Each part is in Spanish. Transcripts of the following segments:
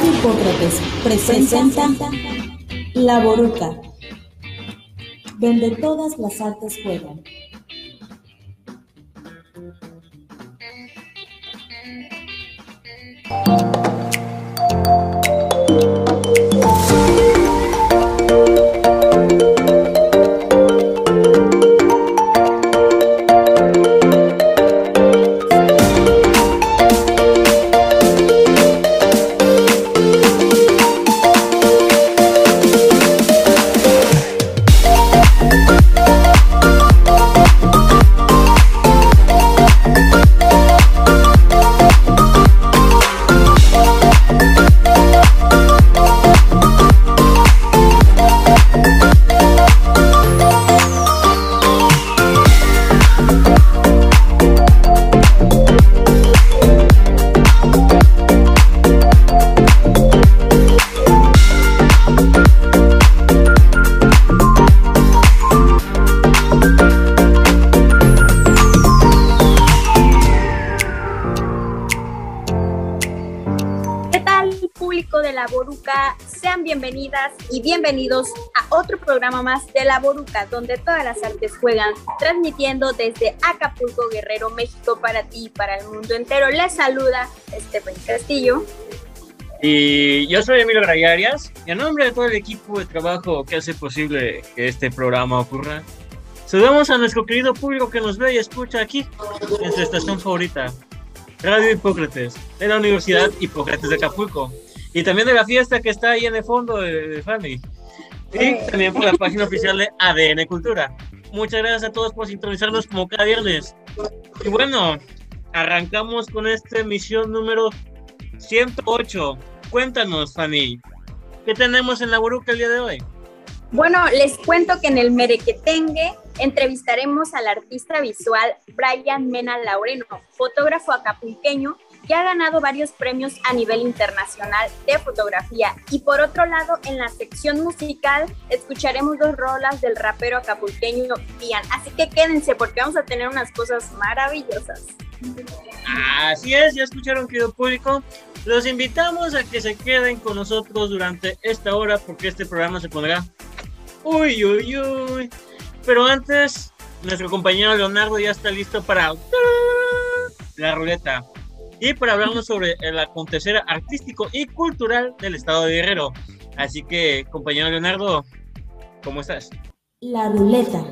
Radio Hipócrates presenta La Boruca, donde todas las artes juegan. Bienvenidos a otro programa más de La Boruca, donde todas las artes juegan, transmitiendo desde Acapulco, Guerrero, México, para ti y para el mundo entero. Les saluda Esteban Castillo. Y yo soy Emilio Grayarias, y en nombre de todo el equipo de trabajo que hace posible que este programa ocurra, saludamos a nuestro querido público que nos ve y escucha aquí, en su estación favorita, Radio Hipócrates, de la Universidad Hipócrates de Acapulco y también de la fiesta que está ahí en el fondo de, Fanny. Y también por la página oficial de ADN Cultura. Muchas gracias a todos por sintonizarnos como cada viernes. Y bueno, arrancamos con esta emisión número 108. Cuéntanos, Fanny, ¿qué tenemos en la Boruca el día de hoy? Bueno, les cuento que en el Merequetengue entrevistaremos al artista visual Brian Mena Laureno, fotógrafo acapulqueño que ha ganado varios premios a nivel internacional de fotografía. Y por otro lado, en la sección musical escucharemos dos rolas del rapero acapulqueño Ian. Así que quédense porque vamos a tener unas cosas maravillosas. Así es, ya escucharon querido público. Los invitamos a que se queden con nosotros durante esta hora porque este programa se pondrá uy, uy, uy. Pero antes, nuestro compañero Leonardo ya está listo para la ruleta y para hablarnos sobre el acontecer artístico y cultural del estado de Guerrero. Así que, compañero Leonardo, ¿cómo estás? La ruleta.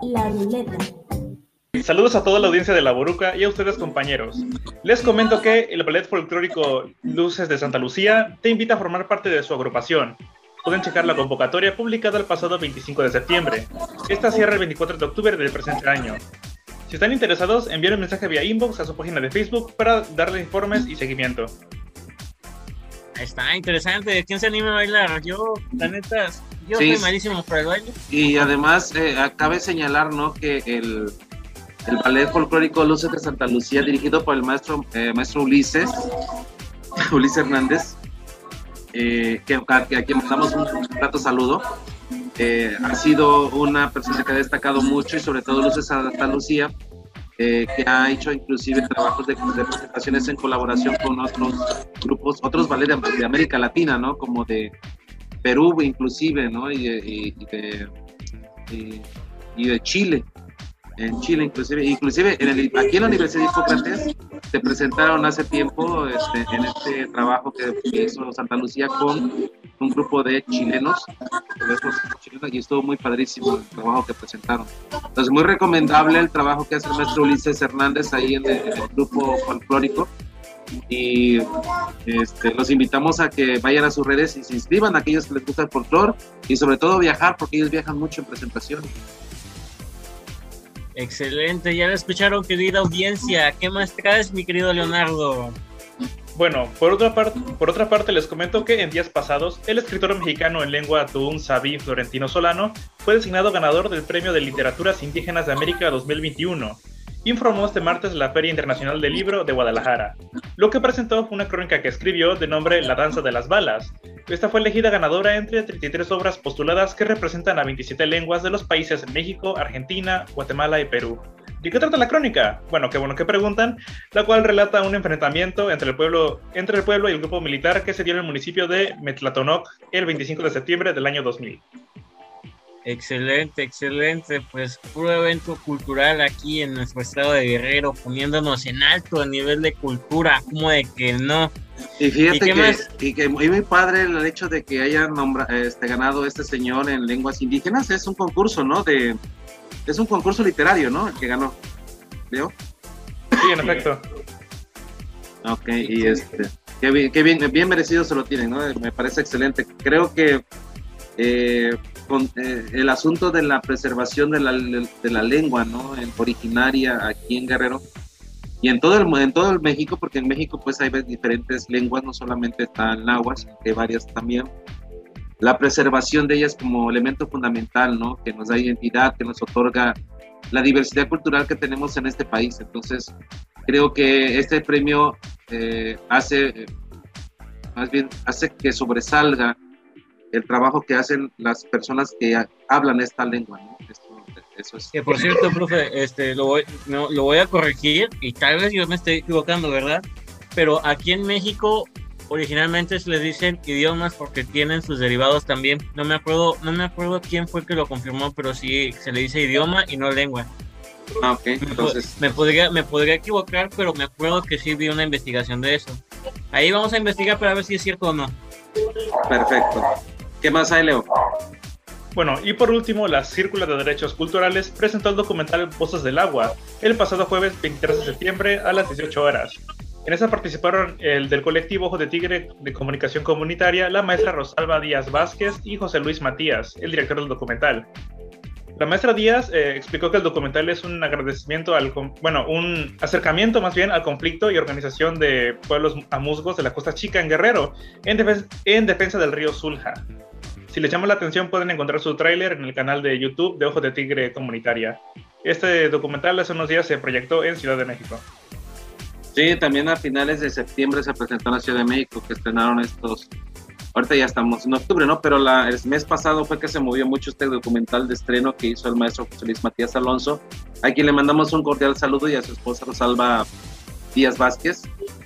La ruleta. Saludos a toda la audiencia de La Boruca y a ustedes compañeros. Les comento que el ballet folclórico Luces de Santa Lucía te invita a formar parte de su agrupación, pueden checar la convocatoria publicada el pasado 25 de septiembre. Esta cierra el 24 de octubre del presente año. Si están interesados, envíen un mensaje vía inbox a su página de Facebook para darle informes y seguimiento. Está interesante. ¿Quién se anima a bailar? Yo, la neta, yo soy malísimo para el baile. Y además, eh, acabe señalar, ¿no? Que el, el ballet folclórico Luces de Santa Lucía, dirigido por el maestro, eh, maestro Ulises, Ulises Hernández, eh, que, a quien mandamos un, un saludo. Eh, ha sido una persona que ha destacado mucho y sobre todo Luces Santa Lucía, eh, que ha hecho inclusive trabajos de, presentaciones en colaboración con otros grupos, otros ballet de, América Latina, ¿no? Como de Perú inclusive, ¿no? Y, de, y de Chile en Chile, inclusive, inclusive en el, aquí en la Universidad de Hipócrates se presentaron hace tiempo este, en este trabajo que, hizo Santa Lucía con un grupo de chilenos, y estuvo muy padrísimo el trabajo que presentaron. Entonces, muy recomendable el trabajo que hace el maestro Ulises Hernández ahí en el, grupo folclórico y este, los invitamos a que vayan a sus redes y se inscriban a aquellos que les gusta el folclore y sobre todo viajar porque ellos viajan mucho en presentaciones. Excelente, ya lo escucharon, querida audiencia. ¿Qué más traes, mi querido Leonardo? Bueno, por otra, parte, por otra parte les comento que en días pasados, el escritor mexicano en lengua Tuún Sabí Florentino Solano fue designado ganador del Premio de Literaturas Indígenas de América 2021 informó este martes la Feria Internacional del Libro de Guadalajara. Lo que presentó fue una crónica que escribió de nombre La Danza de las Balas. Esta fue elegida ganadora entre 33 obras postuladas que representan a 27 lenguas de los países México, Argentina, Guatemala y Perú. ¿De qué trata la crónica? Bueno, qué bueno que preguntan, la cual relata un enfrentamiento entre el pueblo, entre el pueblo y el grupo militar que se dio en el municipio de Metlatonoc el 25 de septiembre del año 2000. Excelente, excelente. Pues puro evento cultural aquí en nuestro estado de Guerrero, poniéndonos en alto a nivel de cultura, como de que no. Y fíjate que, y que muy, padre el hecho de que haya este, ganado este señor en lenguas indígenas. Es un concurso, ¿no? De, es un concurso literario, ¿no? El que ganó. ¿Veo? Sí, en efecto. Ok, y este. Qué bien, bien, merecido se lo tienen, ¿no? Me parece excelente. Creo que eh, con eh, el asunto de la preservación de la, de la lengua, ¿no? En, originaria aquí en Guerrero y en todo el en todo el México, porque en México pues hay diferentes lenguas, no solamente está el náhuatl, hay varias también. La preservación de ellas como elemento fundamental, ¿no? Que nos da identidad, que nos otorga la diversidad cultural que tenemos en este país. Entonces, creo que este premio eh, hace, más bien, hace que sobresalga el trabajo que hacen las personas que hablan esta lengua. ¿no? Eso, es. Que por cierto, profe, este, lo, voy, no, lo voy a corregir y tal vez yo me estoy equivocando, ¿verdad? Pero aquí en México originalmente se les dicen idiomas porque tienen sus derivados también. No me acuerdo, no me acuerdo quién fue que lo confirmó, pero sí se le dice idioma y no lengua. Ah, ok, entonces. Me, podría, me podría equivocar, pero me acuerdo que sí vi una investigación de eso. Ahí vamos a investigar para ver si es cierto o no. Perfecto. ¿Qué más hay, Leo? Bueno, y por último, la Círcula de Derechos Culturales presentó el documental Voces del Agua el pasado jueves 23 de septiembre a las 18 horas. En esa participaron el del colectivo Ojo de Tigre de Comunicación Comunitaria, la maestra Rosalba Díaz Vázquez y José Luis Matías, el director del documental. La maestra Díaz eh, explicó que el documental es un agradecimiento al, bueno, un acercamiento más bien al conflicto y organización de pueblos amusgos de la Costa Chica en Guerrero, en, en defensa del río Zulja. Si les llama la atención, pueden encontrar su tráiler en el canal de YouTube de Ojo de Tigre Comunitaria. Este documental hace unos días se proyectó en Ciudad de México. Sí, también a finales de septiembre se presentó en la Ciudad de México, que estrenaron estos. Ahorita ya estamos en octubre, ¿no? Pero la, el mes pasado fue que se movió mucho este documental de estreno que hizo el maestro José Luis Matías Alonso, a quien le mandamos un cordial saludo y a su esposa Rosalba Díaz Vázquez,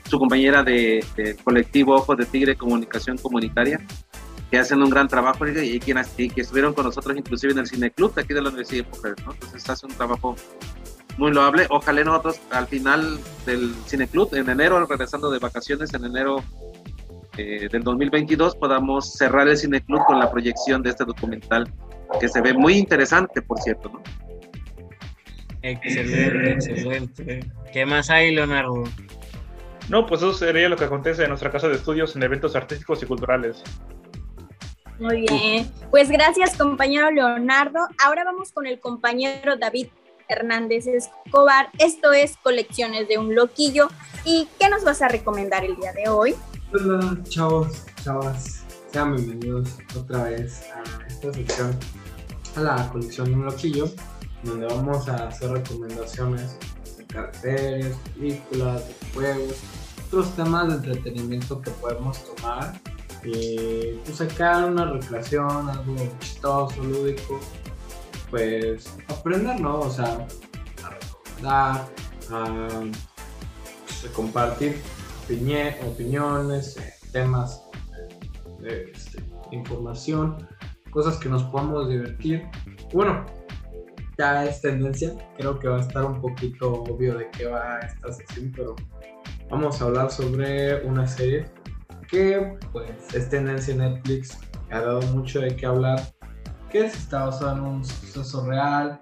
su compañera de, de colectivo Ojo de Tigre Comunicación Comunitaria que hacen un gran trabajo y, quienes que estuvieron con nosotros inclusive en el Cine Club de aquí de la Universidad de Mujeres, ¿no? Entonces hace un trabajo muy loable. Ojalá nosotros al final del Cine Club, en enero, regresando de vacaciones, en enero eh, del 2022, podamos cerrar el Cine Club con la proyección de este documental, que se ve muy interesante, por cierto, ¿no? Excelente, excelente. ¿Qué más hay, Leonardo? No, pues eso sería lo que acontece en nuestra casa de estudios en eventos artísticos y culturales. Muy bien. Pues gracias, compañero Leonardo. Ahora vamos con el compañero David Hernández Escobar. Esto es Colecciones de un Loquillo. ¿Y qué nos vas a recomendar el día de hoy? Hola, chavos, chavas. Sean bienvenidos otra vez a esta sección, a la colección de un loquillo, donde vamos a hacer recomendaciones de series, películas, juegos, otros temas de entretenimiento que podemos tomar y pues sacar una recreación, algo chistoso, lúdico, pues aprender, ¿no? O sea, a recomendar, a, pues, compartir opiniones, eh, temas de este, información, cosas que nos podamos divertir. Bueno, ya es tendencia, creo que va a estar un poquito obvio de qué va esta sesión, pero vamos a hablar sobre una serie que pues es tendencia en Netflix, ha dado mucho de qué hablar, que está basado en un suceso real,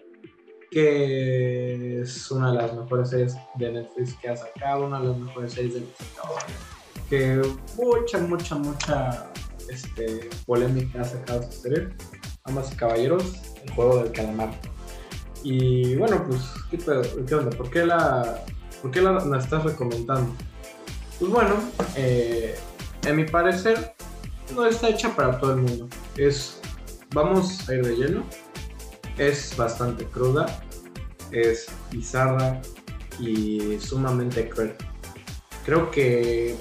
que es una de las mejores series de Netflix que ha sacado, una de las mejores series de Netflix que mucha, mucha, mucha este, polémica ha sacado esta serie. Amas y caballeros, el juego del calamar. Y bueno, pues, ¿qué, ¿qué onda? ¿Por qué la, por qué la, la estás recomendando? Pues bueno, eh, en mi parecer, no está hecha para todo el mundo. Es, vamos a ir de lleno. Es bastante cruda, es bizarra y sumamente cruel. Creo que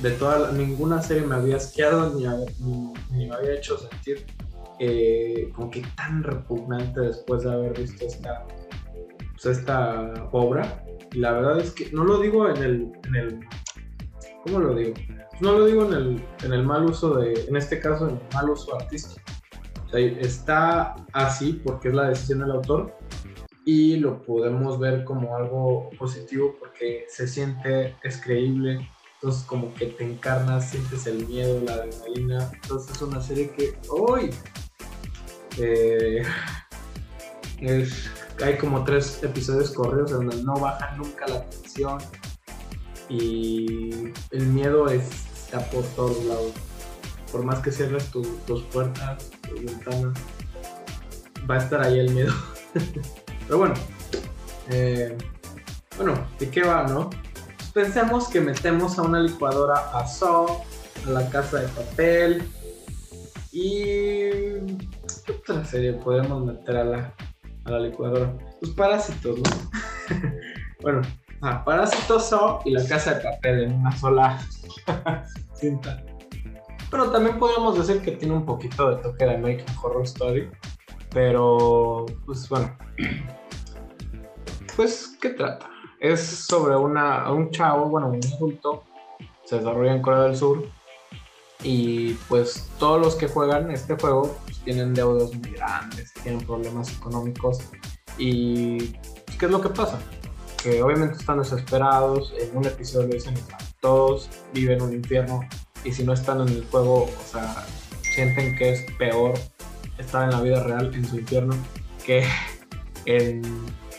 de toda ninguna serie me había asqueado ni, me había hecho sentir eh, como que tan repugnante después de haber visto esta, pues, esta obra. Y la verdad es que no lo digo en el, en el ¿cómo lo digo? No lo digo en el, en el mal uso de, en este caso, en el mal uso artístico. O está así porque es la decisión del autor y lo podemos ver como algo positivo porque se siente, es creíble, entonces como que te encarnas, sientes el miedo, la adrenalina, entonces es una serie que hoy eh, hay como tres episodios corridos en donde no baja nunca la tensión y el miedo está por todos lados. Por más que cierres tus puertas, tus ventanas, va a estar ahí el miedo. Pero bueno, eh, bueno, ¿de qué va, no? Pues pensemos que metemos a una licuadora a So, a la casa de papel y ¿qué otra serie podemos meter a la, a la licuadora? Los parásitos, ¿no? bueno, ah, Parásitos So y la casa de papel en una sola cinta. Pero también podríamos decir que tiene un poquito de toque de American Horror Story. Pero, pues bueno. Pues, ¿qué trata? Es sobre una, un chavo, bueno, un adulto. Se desarrolla en Corea del Sur. Y pues todos los que juegan este juego pues, tienen deudas muy grandes, tienen problemas económicos. Y ¿qué es lo que pasa? Que obviamente están desesperados. En un episodio dicen todos viven un infierno y si no están en el juego, o sea, sienten que es peor estar en la vida real, en su infierno, que en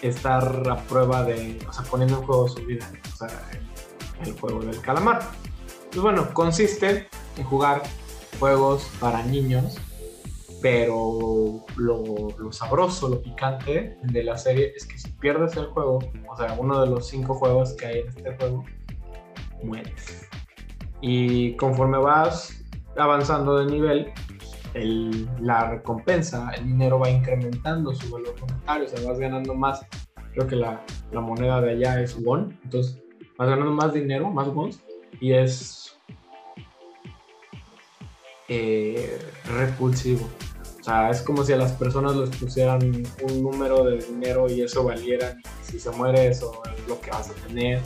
estar a prueba de, o sea, poniendo en juego su vida, o sea, el juego del calamar. Pues bueno, consiste en jugar juegos para niños, pero lo, lo, sabroso, lo picante de la serie es que si pierdes el juego, o sea, uno de los cinco juegos que hay en este juego, mueres. Y conforme vas avanzando de nivel, la recompensa, el dinero va incrementando su valor monetario, o sea, vas ganando más. Creo que la, moneda de allá es won, entonces vas ganando más dinero, más wons, y es eh, repulsivo. O sea, es como si a las personas les pusieran un número de dinero y eso valiera, si se muere eso es lo que vas a tener.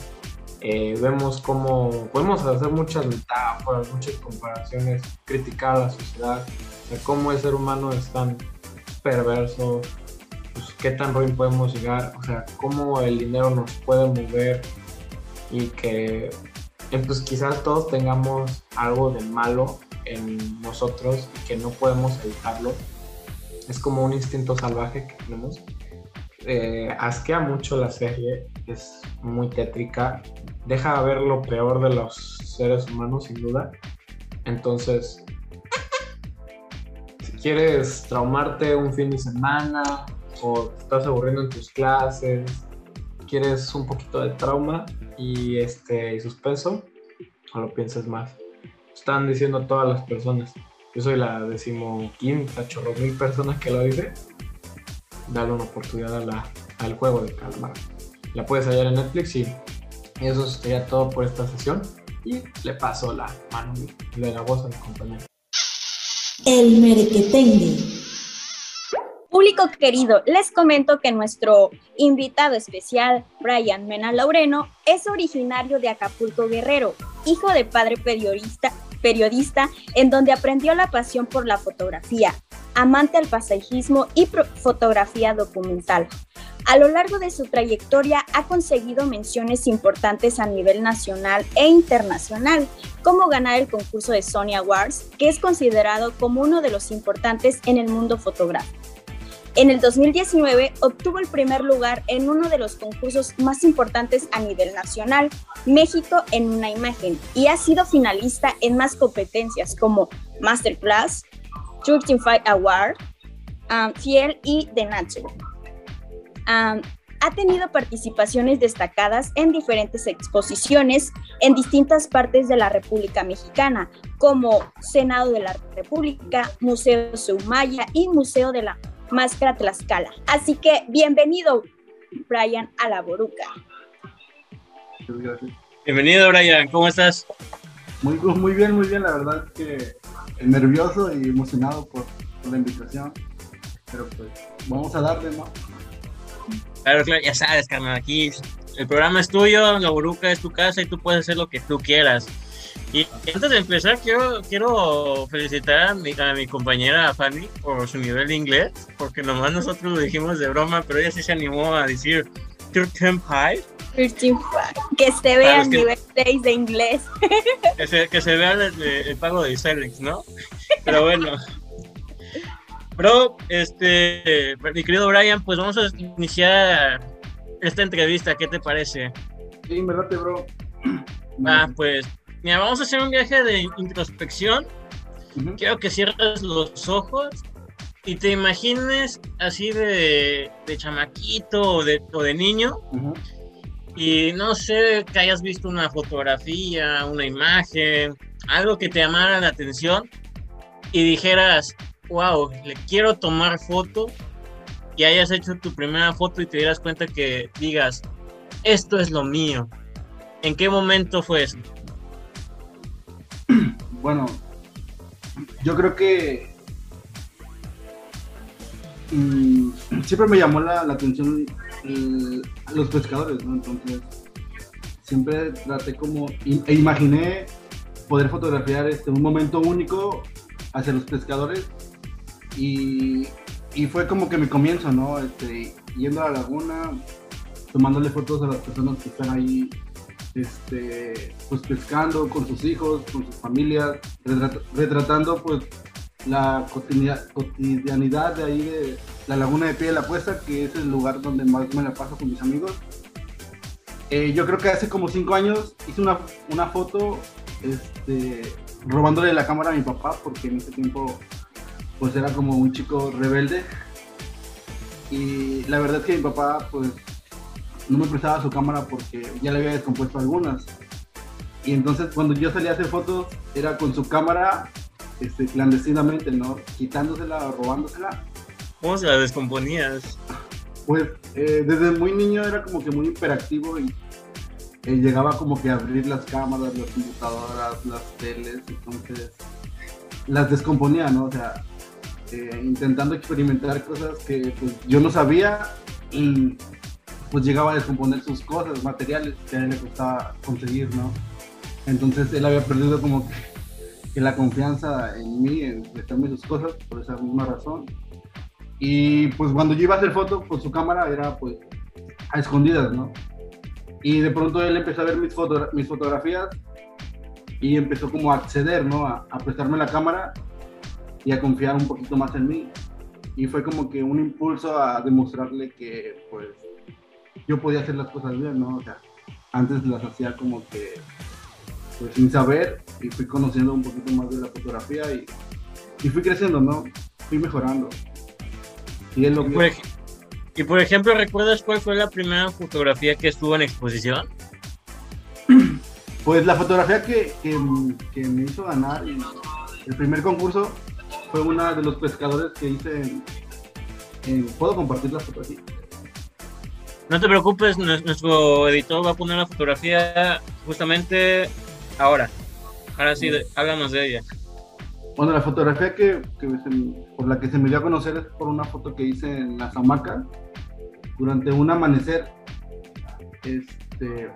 Eh, vemos cómo podemos hacer muchas metáforas, muchas comparaciones, criticar a la sociedad, de cómo el ser humano es tan perverso, pues, qué tan ruin podemos llegar, o sea, cómo el dinero nos puede mover y que eh, pues quizás todos tengamos algo de malo en nosotros y que no podemos evitarlo. Es como un instinto salvaje que tenemos. Eh, asquea mucho la serie, es muy tétrica, deja ver lo peor de los seres humanos sin duda. Entonces, si quieres traumarte un fin de semana o estás aburriendo en tus clases, quieres un poquito de trauma y este y suspenso, no lo pienses más. Están diciendo todas las personas. Yo soy la decimoquinta chorro mil personas que lo dice. Dale una oportunidad a la, al juego de calma. La puedes hallar en Netflix y y eso sería todo por esta sesión. Y le paso la mano de la voz a mi compañero. El merequetengue. Público querido, les comento que nuestro invitado especial, Brian Mena Laureno, es originario de Acapulco Guerrero, hijo de padre periodista, periodista en donde aprendió la pasión por la fotografía, amante al paisajismo y fotografía documental. A lo largo de su trayectoria ha conseguido menciones importantes a nivel nacional e internacional, como ganar el concurso de Sony Awards, que es considerado como uno de los importantes en el mundo fotográfico. En el 2019 obtuvo el primer lugar en uno de los concursos más importantes a nivel nacional, México en una imagen, y ha sido finalista en más competencias como Masterclass, 35 Award, um, Fiel y The Natural. Ha tenido participaciones destacadas en diferentes exposiciones en distintas partes de la República Mexicana, como Senado de la República, Museo Sumaya y Museo de la Máscara Tlaxcala. Así que bienvenido, Brian, a la Boruca. Bienvenido, Brian, ¿cómo estás? Muy, muy bien, muy bien, la verdad que nervioso y emocionado por, por la invitación, pero pues vamos a darle, ¿no? Claro, claro, ya sabes, carnal, aquí el programa es tuyo, la Boruca es tu casa y tú puedes hacer lo que tú quieras. Y antes de empezar, quiero, quiero felicitar a mi, a mi compañera Fanny por su nivel de inglés, porque nomás nosotros lo dijimos de broma, pero ella sí se animó a decir 13 Pie. 13 Que se vea el nivel 6 de inglés. Que se, que se vea el, el pago de Celix, ¿no? Pero bueno. Bro, este, mi querido Brian, pues vamos a iniciar esta entrevista, ¿qué te parece? Sí, me late, bro. Ah, pues, mira, vamos a hacer un viaje de introspección. Ujú. Quiero que cierres los ojos y te imagines así de, de chamaquito o de, o de niño y no sé, que hayas visto una fotografía, una imagen, algo que te llamara la atención y dijeras, wow, le quiero tomar foto y hayas hecho tu primera foto y te dieras cuenta que digas, esto es lo mío. ¿En qué momento fue eso? Bueno, yo creo que mm, siempre me llamó la, atención los pescadores, ¿no? Entonces, siempre traté como, e imaginé poder fotografiar este, un momento único hacia los pescadores y, y fue como que mi comienzo, ¿no? Este, yendo a la laguna, tomándole fotos a las personas que están ahí este, pues pescando con sus hijos, con sus familias, retrat- retratando pues la cotidia- cotidianidad de ahí de la laguna de Pie de la Puesta, que es el lugar donde más me la paso con mis amigos. Eh, yo creo que hace como cinco años hice una, una foto este, robándole la cámara a mi papá, porque en ese tiempo pues era como un chico rebelde. Y la verdad es que mi papá pues no me prestaba su cámara porque ya le había descompuesto algunas. Y entonces cuando yo salía a hacer fotos era con su cámara este, clandestinamente, ¿no? Quitándosela o robándosela. ¿Cómo se la descomponías? Pues eh, desde muy niño era como que muy hiperactivo y eh, llegaba como que a abrir las cámaras, las computadoras, las teles, entonces las descomponía, ¿no? O sea, eh, intentando experimentar cosas que pues, yo no sabía y pues llegaba a descomponer sus cosas, materiales que a él le costaba conseguir, ¿no? Entonces él había perdido como que, que la confianza en mí, en prestarme sus cosas, por esa misma razón. Y pues cuando yo iba a hacer fotos, pues su cámara era pues a escondidas, ¿no? Y de pronto él empezó a ver mis, foto mis fotografías y empezó como a acceder, ¿no? A, a prestarme la cámara y a confiar un poquito más en mí. Y fue como que un impulso a demostrarle que pues yo podía hacer las cosas bien, ¿no? O sea, antes las hacía como que pues sin saber y fui conociendo un poquito más de la fotografía y, y fui creciendo, ¿no? Fui mejorando. Y él lo vio. por, ej- y por ejemplo, ¿recuerdas cuál fue la primera fotografía que estuvo en exposición? Pues la fotografía que, que, que me hizo ganar y el primer concurso fue una de los pescadores que hice en... en- ¿Puedo compartir la fotografía? No te preocupes, nues- nuestro editor va a poner la fotografía justamente ahora. Ahora sí, háblanos de ella. Bueno, la fotografía que, que por la que se me dio a conocer es por una foto que hice en las hamacas durante un amanecer. Este,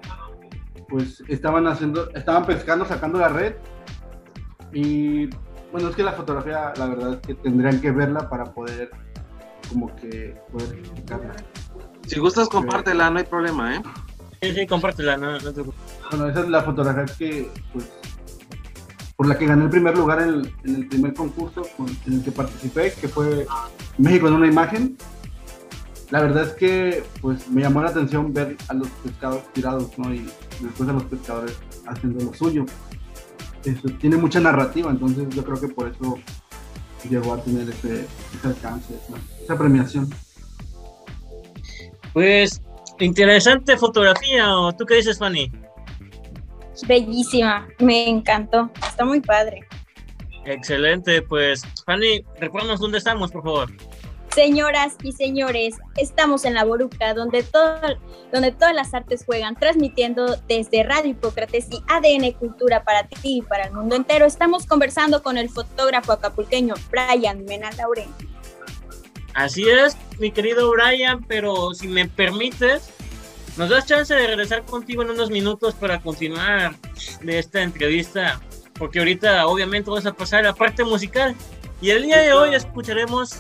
pues estaban haciendo, estaban pescando, sacando la red y bueno, es que la fotografía, la verdad es que tendrían que verla para poder como que poder explicarla. Si gustas, compártela, no hay problema, ¿eh? Sí, sí, compártela, no, no te preocupes. Bueno, esa es la fotografía que, pues, por la que gané el primer lugar en el, en el primer concurso con- en el que participé, que fue México en una imagen. La verdad es que, pues, me llamó la atención ver a los pescados tirados, ¿no? Y después a los pescadores haciendo lo suyo. Eso, tiene mucha narrativa, entonces yo creo que por eso llegó a tener ese, ese alcance, esa, esa premiación. Pues, interesante fotografía, ¿o tú qué dices, Fanny? Bellísima, me encantó. Está muy padre. Excelente, pues, Fanny, recuérdanos dónde estamos, por favor. Señoras y señores, estamos en la Boruca, donde, todo, donde todas las artes juegan, transmitiendo desde Radio Hipócrates y ADN Cultura para ti y para el mundo entero. Estamos conversando con el fotógrafo acapulqueño Brian Mena Lauren. Así es, mi querido Brian, pero si me permites, nos das chance de regresar contigo en unos minutos para continuar de esta entrevista, porque ahorita obviamente vamos a pasar a la parte musical. Y el día de hoy escucharemos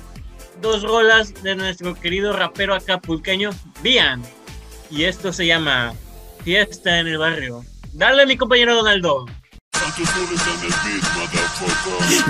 dos rolas de nuestro querido rapero acapulqueño, Bian. Y esto se llama Fiesta en el Barrio. Dale, mi compañero Donaldo.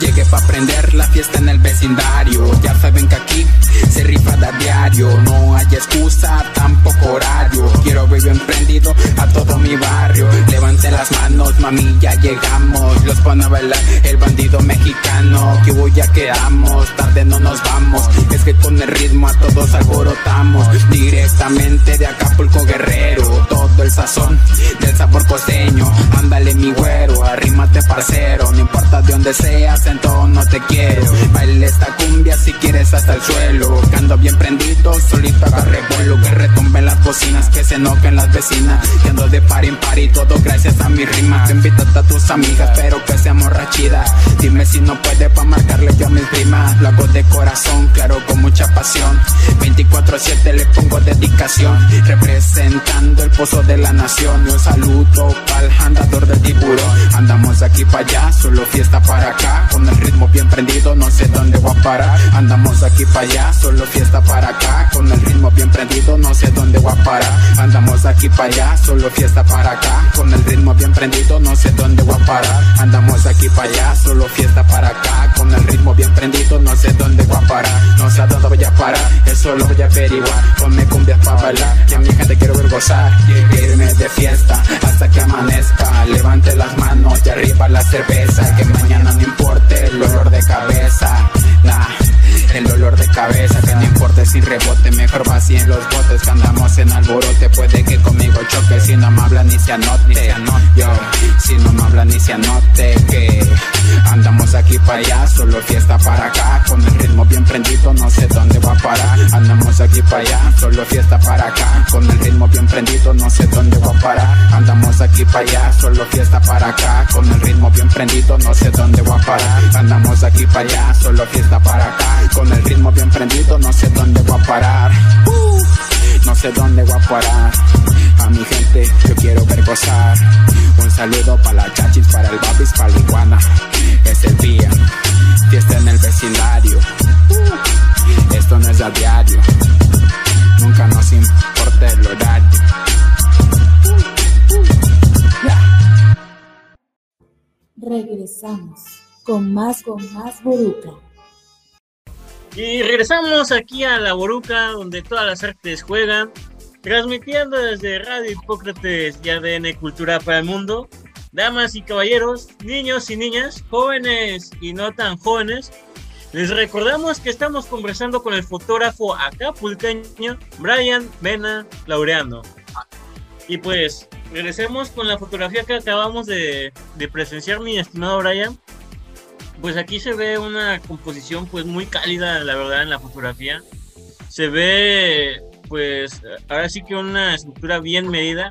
Llegué pa' prender la fiesta en el vecindario. Ya saben que aquí se rifa de diario. No hay excusa, tampoco horario. Quiero vivir emprendido a todo mi barrio. Levante las manos, mami, ya llegamos. Los pone a bailar el bandido mexicano. Que hubo ya quedamos, tarde no nos vamos. Es que con el ritmo a todos alborotamos. Directamente de Acapulco Guerrero. Todo el sazón del sabor costeño. Ándale, mi güero, arrímate, parcero. No importa de donde seas, en todo no te quiero. Baile esta cumbia si quieres hasta el suelo. Cando bien prendido, solito agarre vuelo. Que retumben las bocinas, que se enojen las vecinas. Que ando de par en par y todo gracias a mi rima. Te invito a tus amigas, pero que seamos rachidas. Dime si no puede pa' marcarle yo a mis primas. Lo hago de corazón, claro, con mucha pasión. 24-7 le pongo dedicación. Representando el pozo de la nación. Un saludo pa'l andador del tiburón. Andamos de aquí para allá, solo fiesta para acá. Con el ritmo bien prendido, no sé dónde voy. Andamos aquí para allá, solo fiesta para acá. Con el ritmo bien prendido, no sé dónde voy a. Andamos aquí para allá, solo fiesta para acá. Con el ritmo bien prendido, no sé dónde voy a. Andamos aquí para allá, solo fiesta para acá. Con el ritmo bien prendido, no sé dónde voy a. No sé dónde voy a parar, eso lo voy a averiguar. Ponme cumbias para bailar, que a mi gente quiero ver gozar. Irme de fiesta hasta que amanezca. Levante las manos y arriba la cerveza. Que mañana no importe el olor de cabeza. El olor de cabeza, que no importe si rebote, mejor vacíen los botes que andamos en alborote. Puede que conmigo choque si no me habla ni se anote. Yo, si no me habla ni se anote, que andamos aquí para allá, solo fiesta para acá. Con el ritmo bien prendido, no sé dónde va a parar. Andamos aquí para allá, solo fiesta para acá. Con el ritmo bien prendido, no sé dónde va a parar. Andamos aquí para allá, solo fiesta para acá. Con el ritmo bien prendido, no sé dónde va a parar. Andamos aquí para allá, solo fiesta para acá. Con el ritmo bien prendido, no sé dónde voy a parar. No sé dónde voy a parar. A mi gente, yo quiero ver gozar. Un saludo para la chachis, para el babis, para la iguana. Es el día, fiesta en el vecindario. Esto no es a diario. Nunca nos importa el horario. Regresamos con más, con más Boruca. Y regresamos aquí a la Boruca, donde todas las artes juegan, transmitiendo desde Radio Hipócrates y ADN Cultura para el Mundo. Damas y caballeros, niños y niñas, jóvenes y no tan jóvenes, les recordamos que estamos conversando con el fotógrafo acapulqueño Brian Mena Laureano. Y pues, regresemos con la fotografía que acabamos de, de presenciar, mi estimado Brian pues aquí se ve una composición pues muy cálida, la verdad, en la fotografía. Se ve pues ahora sí que una estructura bien medida.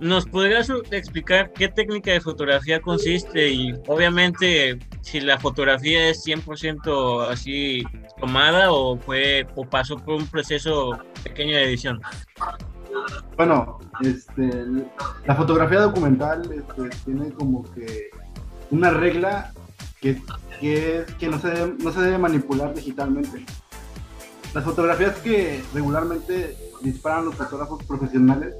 ¿Nos podrías explicar qué técnica de fotografía consiste y obviamente si la fotografía es 100% así tomada o fue o pasó por un proceso pequeño de edición? Bueno, este, la fotografía documental este, tiene como que una regla que, que, que no, se debe, no se debe manipular digitalmente. Las fotografías que regularmente disparan los fotógrafos profesionales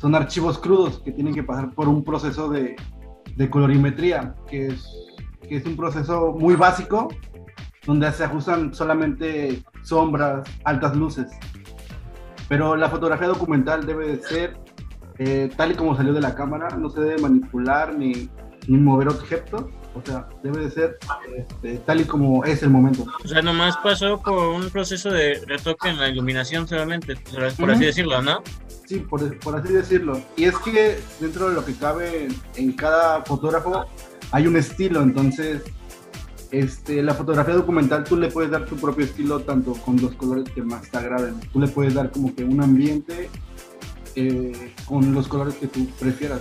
son archivos crudos que tienen que pasar por un proceso de, de colorimetría, que es, que es un proceso muy básico, donde se ajustan solamente sombras, altas luces. Pero la fotografía documental debe de ser eh, tal y como salió de la cámara, no se debe manipular ni, ni mover objetos, o sea, debe de ser este, tal y como es el momento. O sea, nomás pasó por un proceso de retoque en la iluminación solamente, por así decirlo, ¿no? Sí, por, por así decirlo. Y es que dentro de lo que cabe en, en cada fotógrafo hay un estilo, entonces este, la fotografía documental tú le puedes dar tu propio estilo tanto con los colores que más te agraden. Tú le puedes dar como que un ambiente eh, con los colores que tú prefieras.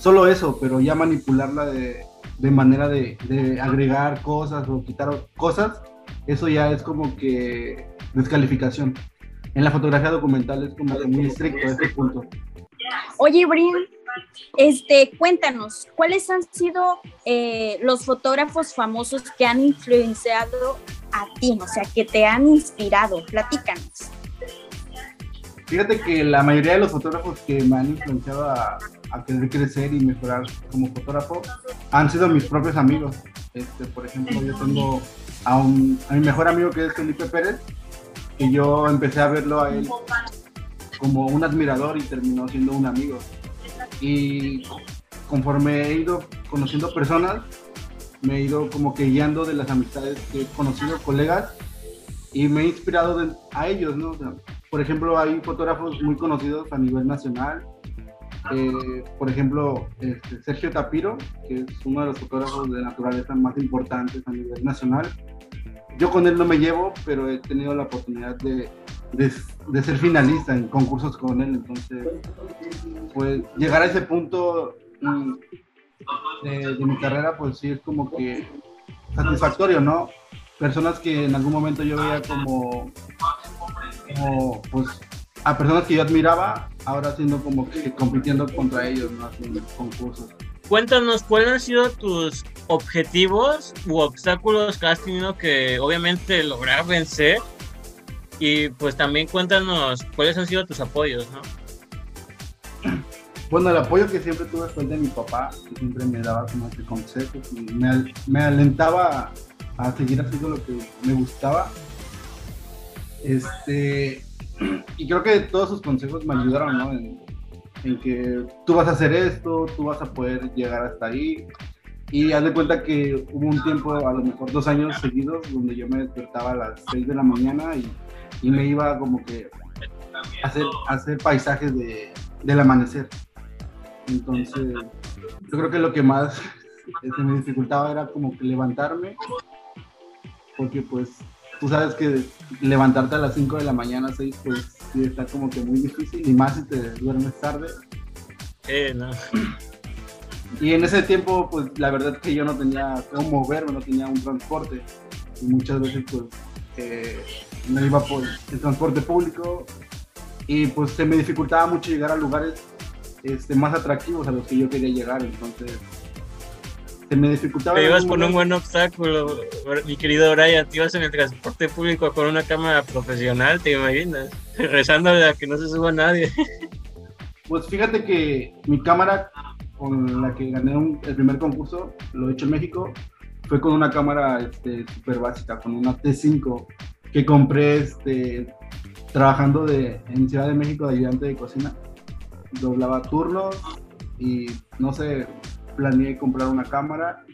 Solo eso, pero ya manipularla de, de manera de, de agregar cosas o quitar cosas, eso ya es como que descalificación. En la fotografía documental es como que muy estricto este punto. Oye, Brian, este, cuéntanos, ¿cuáles han sido eh, los fotógrafos famosos que han influenciado a ti? O sea, que te han inspirado. Platícanos. Fíjate que la mayoría de los fotógrafos que me han influenciado a, a querer crecer y mejorar como fotógrafo han sido mis propios amigos. Este, por ejemplo, yo tengo a, un, a mi mejor amigo que es Felipe Pérez, que yo empecé a verlo a él como un admirador y terminó siendo un amigo. Y conforme he ido conociendo personas, me he ido como que guiando de las amistades que he conocido, colegas, y me he inspirado de- a ellos, ¿no? O sea, por ejemplo, hay fotógrafos muy conocidos a nivel nacional. Eh, por ejemplo, este, Sergio Tapiro, que es uno de los fotógrafos de naturaleza más importantes a nivel nacional. Yo con él no me llevo, pero he tenido la oportunidad de, de, ser finalista en concursos con él. Entonces, pues llegar a ese punto mm, de, de mi carrera, pues sí es como que satisfactorio, ¿no? Personas que en algún momento yo veía como, como pues, a personas que yo admiraba, ahora siendo como que compitiendo contra ellos, ¿no? En concursos. Cuéntanos cuáles han sido tus objetivos u obstáculos que has tenido que obviamente lograr vencer y pues también cuéntanos cuáles han sido tus apoyos, ¿no? Bueno, el apoyo que siempre tuve fue el de mi papá, que siempre me daba como que consejos y me, al- me alentaba a seguir haciendo lo que me gustaba. Este, y creo que todos sus consejos me ayudaron, ¿no? En, en que tú vas a hacer esto, tú vas a poder llegar hasta ahí. Y haz de cuenta que hubo un tiempo, a lo mejor dos años seguidos, donde yo me despertaba a las 6 de la mañana y, y me iba como que a hacer, a hacer paisajes de, del amanecer. Entonces, yo creo que lo que más se me dificultaba era como que levantarme, porque pues tú sabes que levantarte a las 5 de la mañana, 6, pues sí está como que muy difícil, y más si te duermes tarde. Eh, no. Y en ese tiempo, pues la verdad es que yo no tenía cómo moverme, no tenía un transporte. Y muchas veces, pues, eh, me iba por el transporte público y pues se me dificultaba mucho llegar a lugares este, más atractivos a los que yo quería llegar. Entonces, se me dificultaba. Te ibas por un buen obstáculo, mi querido Brian, te ibas en el transporte público con una cámara profesional, te imaginas, rezándole a que no se suba nadie. Pues fíjate que mi cámara con la que gané un- el primer concurso, lo he hecho en México, fue con una cámara este, súper básica, con una T5 que compré este, trabajando de, en Ciudad de México de ayudante de cocina. Doblaba turnos y no sé, planeé comprar una cámara.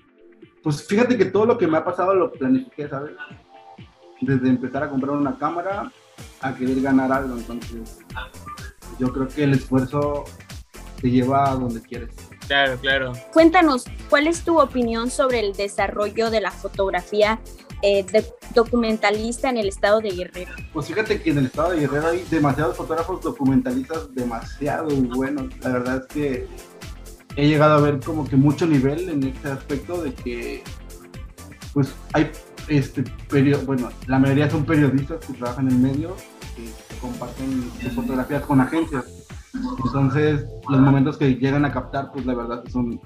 Pues fíjate que todo lo que me ha pasado lo planifiqué, ¿sabes? Desde empezar a comprar una cámara a querer ganar algo, entonces yo creo que el esfuerzo te lleva a donde quieres. Claro, claro. Cuéntanos, ¿cuál es tu opinión sobre el desarrollo de la fotografía eh, de- documentalista en el estado de Guerrero? Pues fíjate que en el estado de Guerrero hay demasiados fotógrafos documentalistas demasiado buenos. La verdad es que he llegado a ver como que mucho nivel en este aspecto de que pues hay este perio- bueno, la mayoría son periodistas que trabajan en el medio, que comparten sus fotografías con agencias. Entonces, los momentos que llegan a captar, pues la verdad son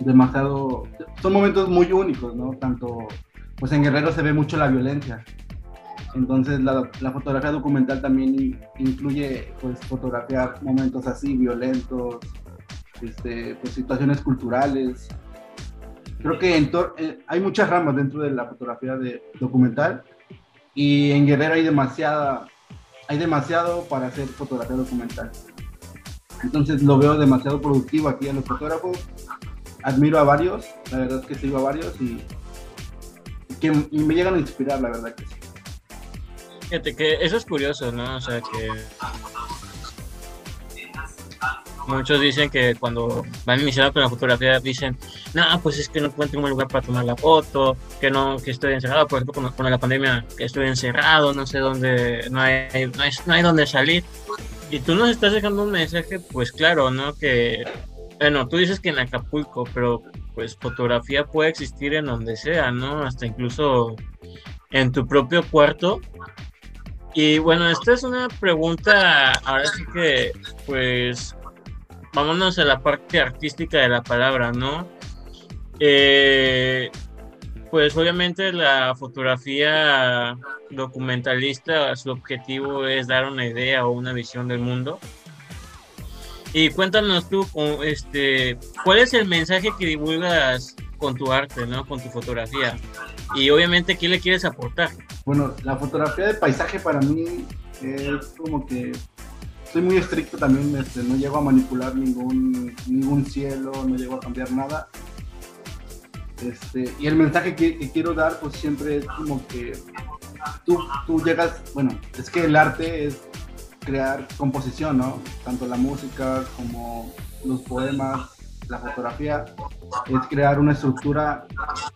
demasiado, son momentos muy únicos, ¿no? Tanto, pues en Guerrero se ve mucho la violencia. Entonces, la, la fotografía documental también in- incluye, pues, fotografiar momentos así, violentos, este, pues, situaciones culturales. Creo que en eh, hay muchas ramas dentro de la fotografía de documental y en Guerrero hay demasiada, hay demasiado para hacer fotografía documental. Entonces lo veo demasiado productivo aquí a los fotógrafos. Admiro a varios, la verdad es que sigo a varios y, que, y me llegan a inspirar, la verdad que sí. Fíjate que eso es curioso, ¿no? O sea, que muchos dicen que cuando van iniciando con la fotografía dicen, no, pues es que no encuentro un lugar para tomar la foto, que no, que estoy encerrado, por ejemplo, con, con la pandemia, que estoy encerrado, no sé dónde, no hay, no hay, no hay dónde salir. Y tú nos estás dejando un mensaje, pues claro, ¿no? Que, bueno, tú dices que en Acapulco, pero pues fotografía puede existir en donde sea, ¿no? Hasta incluso en tu propio cuarto. Y bueno, esta es una pregunta, ahora sí que, pues, vámonos a la parte artística de la palabra, ¿no? Eh, pues obviamente la fotografía documentalista, su objetivo es dar una idea o una visión del mundo. Y cuéntanos tú, este, ¿cuál es el mensaje que divulgas con tu arte, ¿no? Con tu fotografía. Y obviamente, ¿qué le quieres aportar? Bueno, la fotografía de paisaje para mí es como que soy muy estricto también, este, no llego a manipular ningún, cielo, no llego a cambiar nada. Este, y el mensaje que, quiero dar, pues siempre es como que tú, llegas, bueno, es que el arte es crear composición, ¿no? Tanto la música como los poemas, la fotografía, es crear una estructura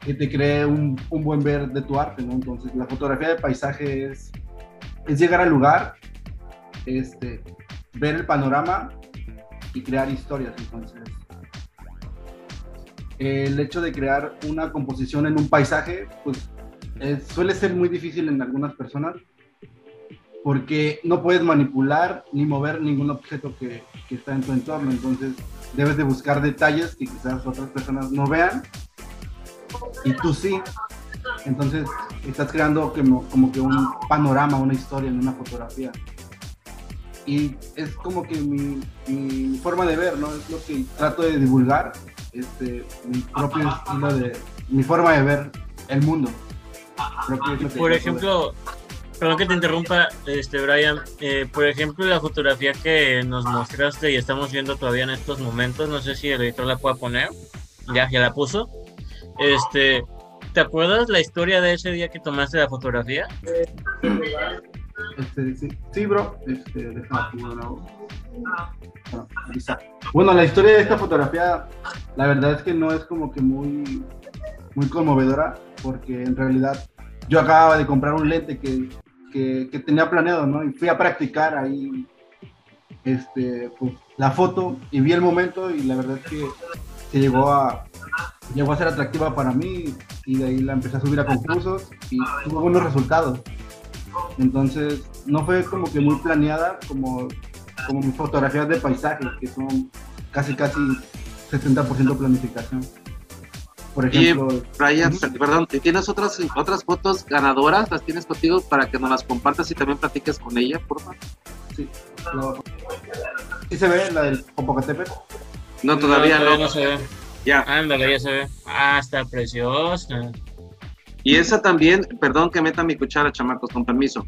que te cree un, buen ver de tu arte. Entonces, la fotografía de paisaje es, es llegar al lugar, este, ver el panorama y crear historias, entonces el hecho de crear una composición en un paisaje, pues suele ser muy difícil en algunas personas porque no puedes manipular ni mover ningún objeto que, está en tu entorno. Entonces debes de buscar detalles que quizás otras personas no vean y tú sí. Entonces estás creando como, como que un panorama, una historia en una fotografía. Y es como que mi, mi forma de ver, ¿no? Es lo que trato de divulgar este, mi propio estilo de, mi forma de ver el mundo. por ejemplo, perdón que te interrumpa, este Brian, eh, por ejemplo, la fotografía que nos mostraste y estamos viendo todavía en estos momentos, no sé si el editor la pueda poner, ya, ya la puso. Este, ¿te acuerdas la historia de ese día que tomaste la fotografía? Este, sí, sí, bro, este, bueno, la historia de esta fotografía, la verdad es que no es como que muy, muy conmovedora, porque en realidad yo acababa de comprar un lente que, que, tenía planeado, ¿no? Y fui a practicar ahí este, pues, la foto y vi el momento y la verdad es que se llegó a, llegó a ser atractiva para mí y de ahí la empecé a subir a concursos y tuvo buenos resultados. Entonces, no fue como que muy planeada como como mis fotografías de paisajes, que son casi, casi 70% planificación. Por ejemplo. Y Brian, perdón, ¿tienes otras, otras fotos ganadoras? ¿Las tienes contigo para que nos las compartas y también platiques con ella, por favor? Sí. ¿Sí se ve la del Popocatépetl? No, todavía no. no. se ve. Ya. Ándale, ya se ve. Ah, está preciosa. Y esa también, perdón que meta mi cuchara, chamacos, con permiso.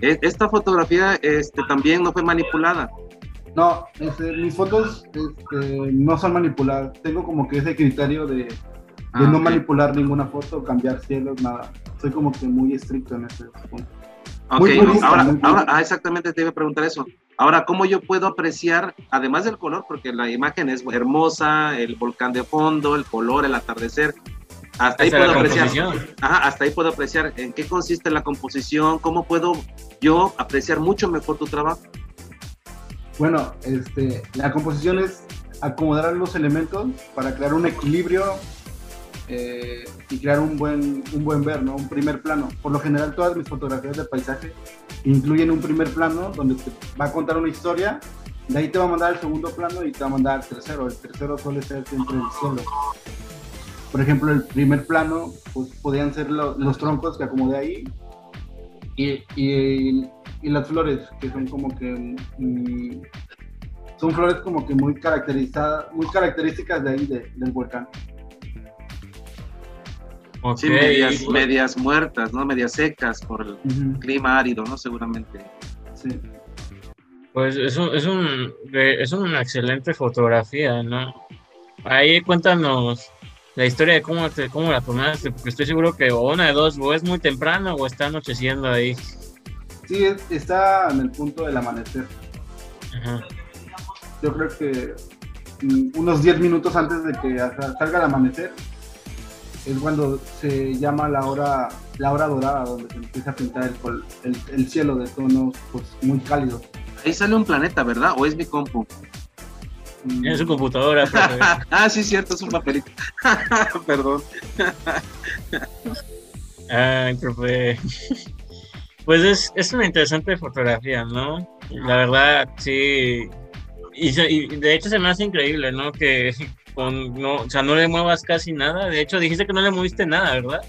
E, esta fotografía este, también no fue manipulada. No, este, mis fotos este, no son manipuladas. Tengo como que ese criterio de, ah, no manipular ninguna foto, cambiar cielos, nada. Soy como que muy estricto en ese punto. Ok, ahora, ahora ah, exactamente te iba a preguntar eso. Ahora, ¿cómo yo puedo apreciar, además del color, porque la imagen es hermosa, el volcán de fondo, el color, el atardecer, hasta ahí puedo apreciar. hasta ahí puedo apreciar en qué consiste la composición, cómo puedo yo apreciar mucho mejor tu trabajo. Bueno, este, la composición es acomodar los elementos para crear un equilibrio eh, y crear un buen, un buen ver, ¿no? Un primer plano. Por lo general, todas mis fotografías de paisaje incluyen un primer plano donde te va a contar una historia, de ahí te va a mandar el segundo plano y te va a mandar el tercero. El tercero suele ser siempre el cielo. Por ejemplo, el primer plano pues, podían ser los troncos que acomodé ahí y, y, las flores, que son como que... Mm, son flores como que muy caracterizadas, muy características de ahí, del volcán. Sí, medias, medias, muertas, ¿no? Medias secas por el clima árido, ¿no? Seguramente. Sí. Pues es, un, es, un, es una excelente fotografía, ¿no? Ahí cuéntanos la historia de cómo, te, cómo la tomaste, porque estoy seguro que o una de dos, o es muy temprano o está anocheciendo ahí. Sí, está en el punto del amanecer. Yo creo que mm, unos 10 minutos antes de que salga el amanecer es cuando se llama la hora la hora dorada, donde se empieza a pintar el, el, cielo de tonos pues, muy cálidos. Ahí sale un planeta, ¿verdad? ¿O es mi compu? En su computadora. ah, sí, cierto, es un papelito. Perdón. Ay, profe. Pues es, es una interesante fotografía, ¿no? La verdad, sí. Y, y de hecho se me hace increíble, ¿no? Que con, no, o sea, no le muevas casi nada. De hecho, dijiste que no le moviste nada, ¿verdad?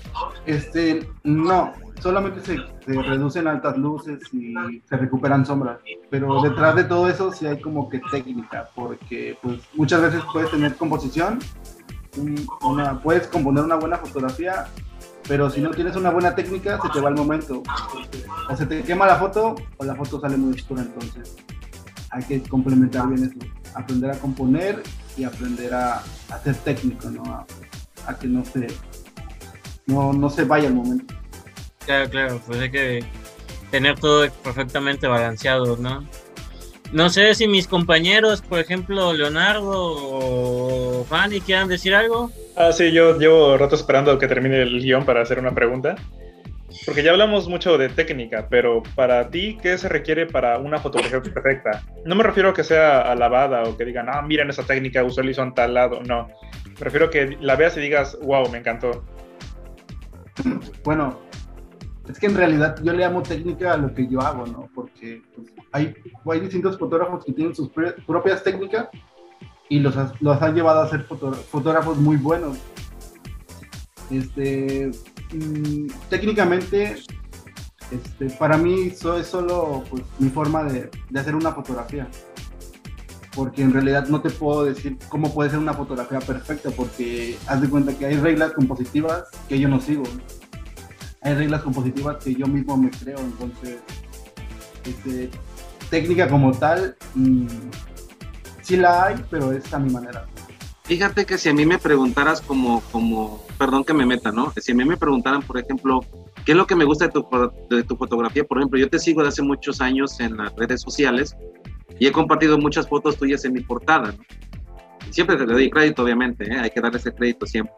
Este, no, solamente se, reducen altas luces y se recuperan sombras. Pero detrás de todo eso sí hay como que técnica, porque pues muchas veces puedes tener composición, una, puedes componer una buena fotografía pero si no tienes una buena técnica, se te va el momento. O se te quema la foto o la foto sale muy oscura, entonces hay que complementar bien eso. Aprender a componer y aprender a, a ser técnico, ¿no? A, a, que no se, no, no se vaya el momento. Claro, claro, pues hay que tener todo perfectamente balanceado, ¿no? No sé si mis compañeros, por ejemplo, Leonardo o Fanny, quieran decir algo. Ah, sí, yo llevo rato esperando que termine el guion para hacer una pregunta. Porque ya hablamos mucho de técnica, pero para ti, ¿qué se requiere para una fotografía perfecta? No me refiero a que sea alabada o que digan, ah, miren esa técnica, usó el ISO en tal lado. No. Me refiero a que la veas y digas, wow, me encantó. Bueno, es que en realidad yo le llamo técnica a lo que yo hago, ¿no? Porque pues, hay, hay distintos fotógrafos que tienen sus propias técnicas y los, los han llevado a ser fotógrafos muy buenos. Este, mmm, técnicamente, este, para mí eso es solo pues, mi forma de, de, hacer una fotografía. Porque en realidad no te puedo decir cómo puede ser una fotografía perfecta, porque haz de cuenta que hay reglas compositivas que yo no sigo. Hay reglas compositivas que yo mismo me creo, entonces, este, técnica como tal, mmm, sí la hay, pero es a mi manera. Fíjate que si a mí me preguntaras como, como, perdón que me meta, ¿no? Si a mí me preguntaran, por ejemplo, ¿qué es lo que me gusta de tu, de tu fotografía? Por ejemplo, yo te sigo de hace muchos años en las redes sociales y he compartido muchas fotos tuyas en mi portada, ¿no? Siempre te doy crédito, obviamente, ¿eh? hay que darle ese crédito siempre.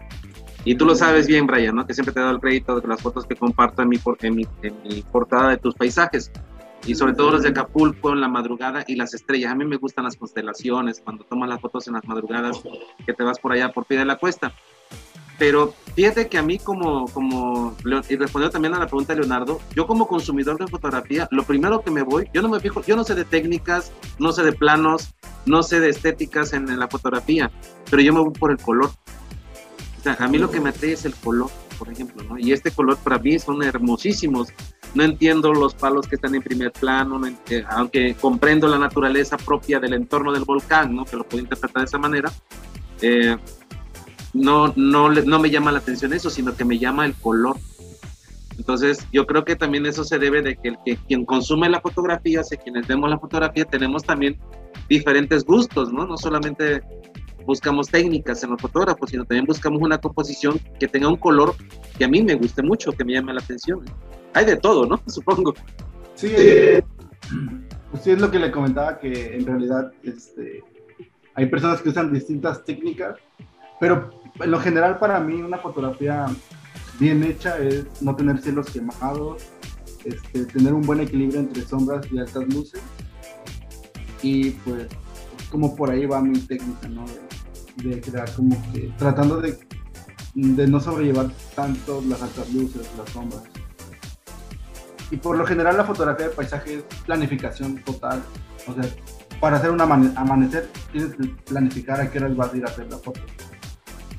Y tú lo sabes bien, Brian, ¿no? Que siempre te he dado el crédito de las fotos que comparto en mi, en mi, en mi portada de tus paisajes y sobre todo los de Acapulco en la madrugada y las estrellas. A mí me gustan las constelaciones, cuando tomas las fotos en las madrugadas, que te vas por allá por pie de la cuesta. Pero fíjate que a mí como, como, y respondiendo también a la pregunta de Leonardo, yo como consumidor de fotografía, lo primero que me voy, yo no me fijo, yo no sé de técnicas, no sé de planos, no sé de estéticas en, en la fotografía, pero yo me voy por el color. O sea, a mí lo que me atrae es el color, por ejemplo, ¿no? Y este color para mí son hermosísimos no entiendo los palos que están en primer plano, no aunque comprendo la naturaleza propia del entorno del volcán, ¿no? que lo puedo interpretar de esa manera, eh, no, no, no me llama la atención eso, sino que me llama el color. Entonces, yo creo que también eso se debe de que, el, que quien consume la fotografía, o sea, quienes vemos la fotografía, tenemos también diferentes gustos, ¿no? No solamente buscamos técnicas en los fotógrafos, sino también buscamos una composición que tenga un color que a mí me guste mucho, que me llame la atención hay de todo, ¿no? Supongo. Sí, pues sí es lo que le comentaba, que en realidad este, hay personas que usan distintas técnicas, pero en lo general para mí una fotografía bien hecha es no tener cielos quemados, este, tener un buen equilibrio entre sombras y altas luces. Y pues como por ahí va mi técnica, ¿no? De, crear como que tratando de, de no sobrellevar tanto las altas luces, las sombras y por lo general la fotografía de paisaje es planificación total. O sea, para hacer un amanecer tienes que planificar a qué horas vas a ir a hacer la foto.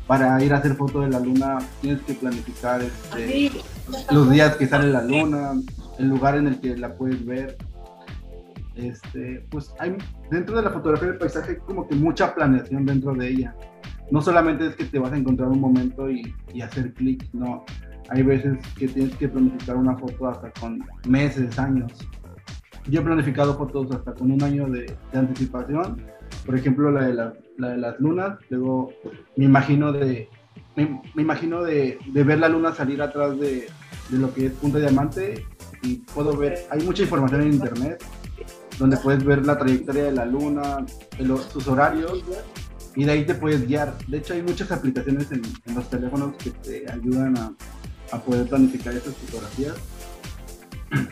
Para ir a hacer foto de la luna tienes que planificar este, los días que sale la luna, el lugar en el que la puedes ver. Este, pues hay dentro de la fotografía de paisaje como que mucha planeación dentro de ella. No solamente es que te vas a encontrar un momento y, hacer clic, no hay veces que tienes que planificar una foto hasta con meses, años. Yo he planificado fotos hasta con un año de, de anticipación. Por ejemplo, la de, la, de, las lunas. Luego me imagino de, me imagino de, de, ver la luna salir atrás de, de lo que es Punta Diamante y puedo ver, hay mucha información en internet donde puedes ver la trayectoria de la luna, el, sus horarios y de ahí te puedes guiar. De hecho, hay muchas aplicaciones en, los teléfonos que te ayudan a, poder planificar estas fotografías.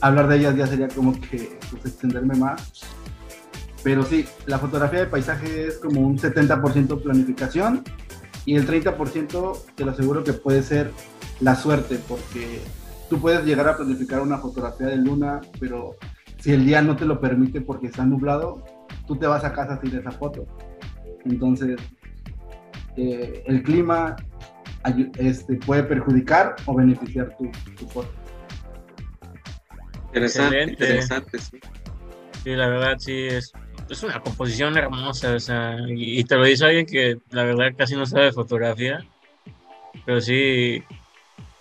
Hablar de ellas ya sería como que pues, extenderme más. Pero sí, la fotografía de paisaje es como un 70% planificación y el 30% te lo aseguro que puede ser la suerte, porque tú puedes llegar a planificar una fotografía de luna, pero si el día no te lo permite porque está nublado, tú te vas a casa sin esa foto. Entonces, eh, el clima este, puede perjudicar o beneficiar tu, tu foto. Interesante, Excelente. interesante, sí. Sí, la verdad sí es, es una composición hermosa, o sea, y, y te lo dice alguien que la verdad casi no sabe fotografía, pero sí,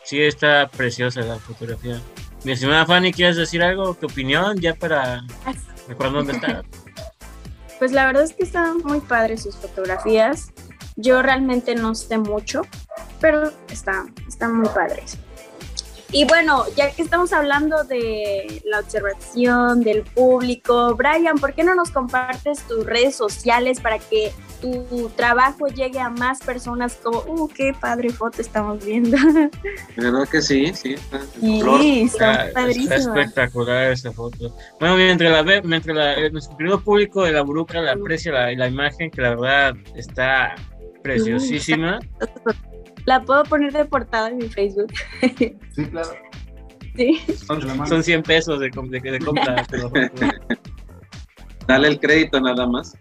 sí está preciosa la fotografía. Mi estimada Fanny, ¿quieres decir algo? ¿Tu opinión? Ya para recordar dónde está. Pues la verdad es que están muy padres sus fotografías. Yo realmente no sé mucho, pero están, están muy padres. Y bueno, ya que estamos hablando de la observación del público, Brian, ¿por qué no nos compartes tus redes sociales para que tu trabajo llegue a más personas como, uh, qué padre foto estamos viendo? ¿Verdad que sí? Sí. Sí, Está, está está padrísima. espectacular esta foto. Bueno, mientras la ve, mientras la, eh, nuestro querido público de la Buruca la aprecia la, la imagen, que la verdad está preciosísima. La puedo poner de portada en mi Facebook. Sí, claro. Sí. Son, son 100 pesos de, de, de compra. Dale el crédito nada más.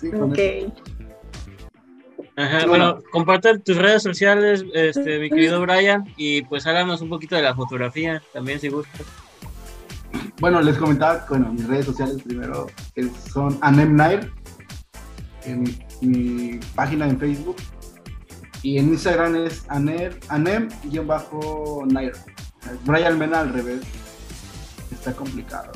Sí, Ok. eso. Ajá, bueno, bueno. comparte tus redes sociales, este, mi querido Brian, y pues háganos un poquito de la fotografía también si gustas. Bueno, les comentaba, bueno, mis redes sociales primero son Anem Nair, en mi, mi página en Facebook, y en Instagram es anem-nair. Brian Mena al revés. Está complicado.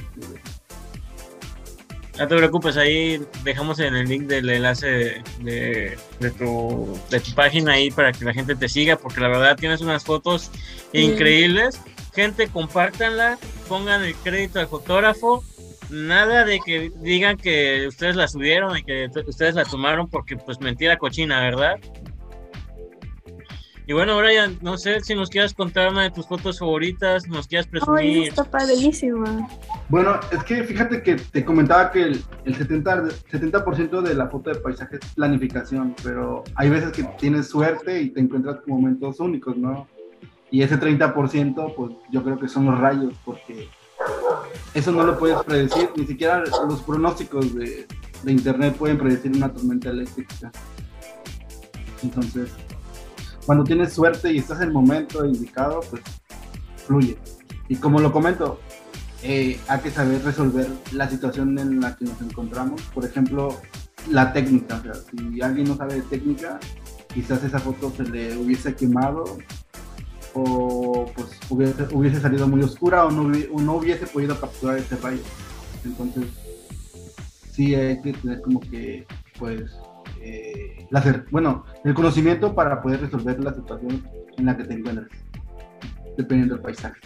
No te preocupes, ahí dejamos en el link del enlace de, de- tu, de tu página ahí para que la gente te siga, porque la verdad tienes unas fotos increíbles. Gente, compártanla, pongan el crédito al fotógrafo. Nada de que digan que ustedes la subieron y que ustedes la tomaron, porque pues mentira cochina, ¿verdad? Y bueno, Brian, no sé si nos quieras contar una de tus fotos favoritas, nos quieras Ay, presumir. está padrísima. Bueno, es que fíjate que te comentaba que el, el 70%, de- 70 de la foto de paisaje es planificación, pero hay veces que tienes suerte y te encuentras con momentos únicos, ¿no? Y ese 30%, pues yo creo que son los rayos, porque eso no lo puedes predecir, ni siquiera los pronósticos de, de internet pueden predecir una tormenta eléctrica. Entonces, cuando tienes suerte y estás en el momento indicado, pues fluye. Y como lo comento, eh, hay que saber resolver la situación en la que nos encontramos. Por ejemplo, la técnica. Si alguien no sabe de técnica, quizás esa foto se le hubiese quemado o pues hubiese, salido muy oscura o no, o no hubiese podido capturar ese rayo. Entonces, sí hay que tener como que, pues, eh, la bueno, el conocimiento para poder resolver la situación en la que te encuentras, dependiendo del paisaje.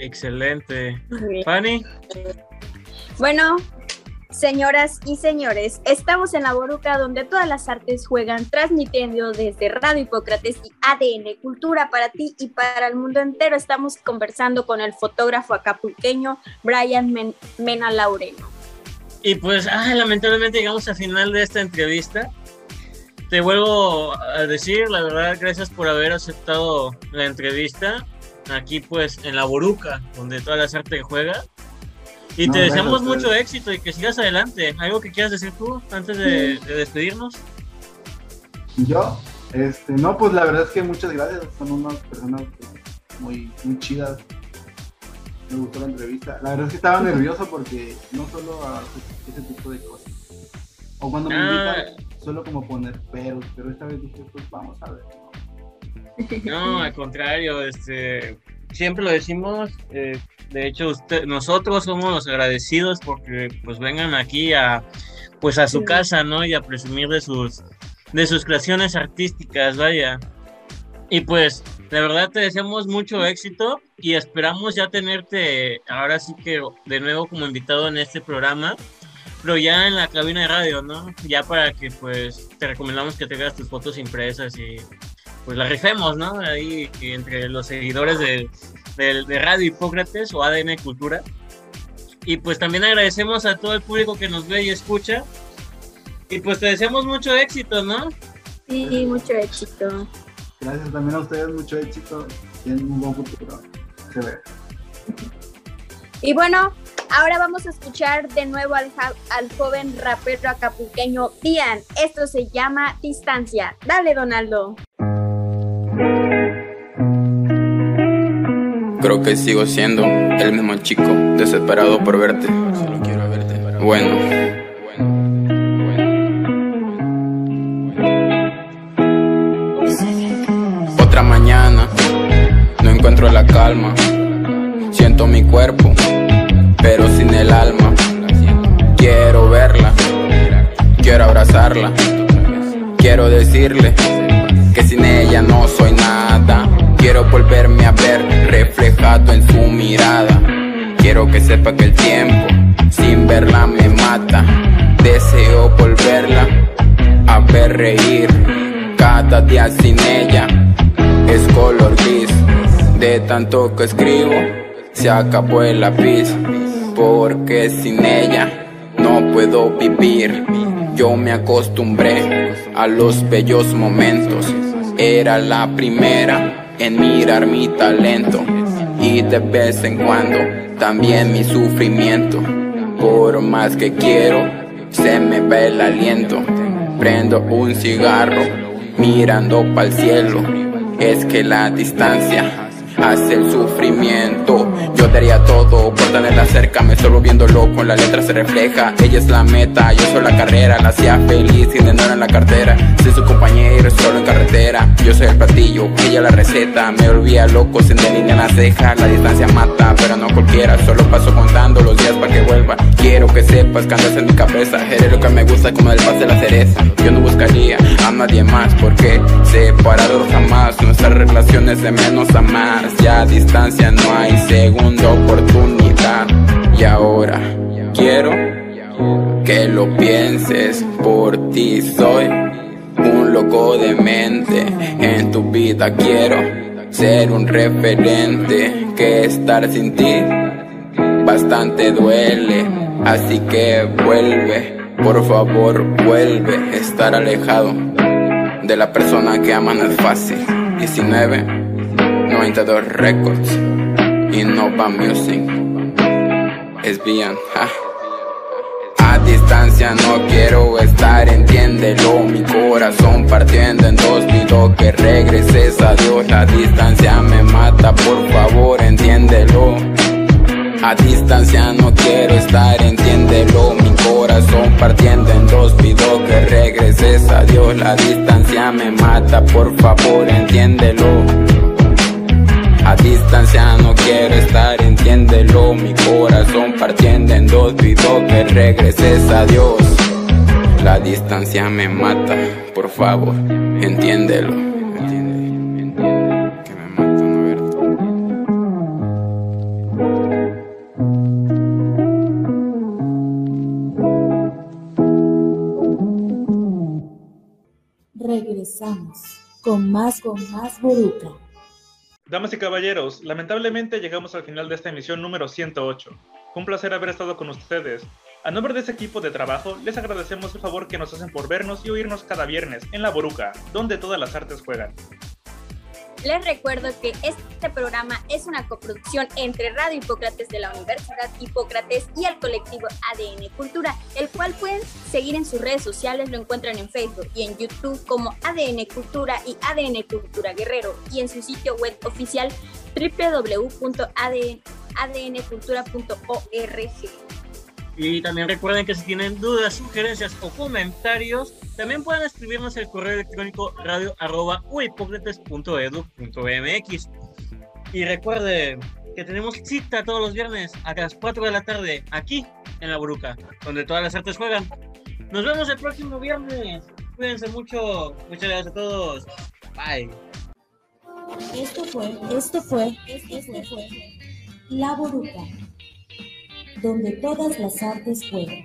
Excelente. Fanny, Bueno, señoras y señores, estamos en la Boruca donde todas las artes juegan, transmitiendo desde Radio Hipócrates y ADN Cultura para ti y para el mundo entero. Estamos conversando con el fotógrafo acapulqueño Brian Men- Mena Laureno. Y pues, ah, lamentablemente llegamos al final de esta entrevista. Te vuelvo a decir, la verdad, gracias por haber aceptado la entrevista aquí, pues, en la Boruca, donde toda la arte juega. Y No, te deseamos mucho éxito y que sigas adelante. ¿Algo que quieras decir tú antes de, de despedirnos? Yo, este, no, pues la verdad es que muchas gracias, son unas personas pues, muy, muy chidas. Me gustó la entrevista. La verdad es que estaba nervioso porque no solo hace ese tipo de cosas. O cuando me Ah. invitan, suelo como poner peros, pero esta vez dije, pues vamos a ver. No, al contrario, este, siempre lo decimos. eh, de hecho, usted, nosotros somos los agradecidos porque pues vengan aquí a, pues a su Sí. casa, ¿no? Y a presumir de sus, de sus creaciones artísticas, vaya. Y pues, de verdad te deseamos mucho éxito y esperamos ya tenerte ahora sí que de nuevo como invitado en este programa, pero ya en la cabina de radio, ¿no? Ya para que pues te recomendamos que tengas tus fotos impresas y pues la rifemos, ¿no? Ahí entre los seguidores de, de- de Radio Hipócrates o ADN Cultura. Y pues también agradecemos a todo el público que nos ve y escucha. Y pues te deseamos mucho éxito, ¿no? Sí, mucho éxito. Gracias también a ustedes, mucho éxito. Tienen un buen futuro. Se ve. Y bueno, ahora vamos a escuchar de nuevo al, al joven rapero acapulqueño Ian. Esto se llama Distancia. Dale, Donaldo. Creo que sigo siendo el mismo chico, desesperado por verte. Solo quiero verte. Bueno. La calma. Siento mi cuerpo, pero sin el alma. Quiero verla, quiero abrazarla. Quiero decirle que sin ella no soy nada. Quiero volverme a ver reflejado en su mirada. Quiero que sepa que el tiempo sin verla me mata. Deseo volverla a ver reír. Cada día sin ella es color gris. De tanto que escribo se acabó el lápiz. Porque sin ella no puedo vivir. Yo me acostumbré a los bellos momentos. Era la primera en mirar mi talento y de vez en cuando también mi sufrimiento. Por más que quiero, se me ve el aliento. Prendo un cigarro mirando para el cielo. Es que la distancia hace el sufrimiento. Yo daría todo tenerla cerca, me estoy volviendo loco, la letra se refleja. Ella es la meta, yo soy la carrera, la hacía feliz sin dinero en la cartera. Soy su compañero, solo en carretera. Yo soy el platillo, ella la receta. Me volvía loco sin delinear la ceja. La distancia mata, pero no cualquiera. Solo paso contando los días para que vuelva. Quiero que sepas que andas en mi cabeza. Eres lo que me gusta como el paz de la cereza. Yo no buscaría a nadie más, porque separados jamás. Nuestras relaciones de menos a más. Ya a distancia no hay segunda oportunidad. Y ahora quiero que lo pienses por ti. Soy un loco de mente. En tu vida quiero ser un referente. Que estar sin ti bastante duele. Así que vuelve, por favor, vuelve. Estar alejado de la persona que aman es fácil. 19, 92 Records, Innova Music. Es bien. A distancia no quiero estar, entiéndelo. Mi corazón partiendo en dos, pido que regreses a Dios. La distancia me mata, por favor, entiéndelo. A distancia no quiero estar, entiéndelo. Mi corazón partiendo en dos, pido que regreses a Dios. La distancia me mata, por favor, entiéndelo. A distancia no quiero estar, entiéndelo. Mi corazón partiendo en dos, pido que regreses a Dios. La distancia me mata, por favor, entiéndelo. Que me mata. Regresamos con más, con más Boruca. Damas y caballeros, lamentablemente llegamos al final de esta emisión número 108. Fue un placer haber estado con ustedes. A nombre de ese equipo de trabajo, les agradecemos el favor que nos hacen por vernos y oírnos cada viernes en La Boruca, donde todas las artes juegan. Les recuerdo que este programa es una coproducción entre Radio Hipócrates de la Universidad Hipócrates y el colectivo ADN Cultura, el cual pueden seguir en sus redes sociales, lo encuentran en Facebook y en YouTube como ADN Cultura y ADN Cultura Guerrero y en su sitio web oficial www.adncultura.org. Y también recuerden que si tienen dudas, sugerencias o comentarios, también pueden escribirnos el correo electrónico radio arroba uhipócrates.edu.mx. Y recuerden que tenemos cita todos los viernes a las 4 de la tarde aquí en La Bruca, donde todas las artes juegan. Nos vemos el próximo viernes. Cuídense mucho. Muchas gracias a todos. Bye. Esto fue, esto fue, esto fue La Boruca, donde todas las artes juegan.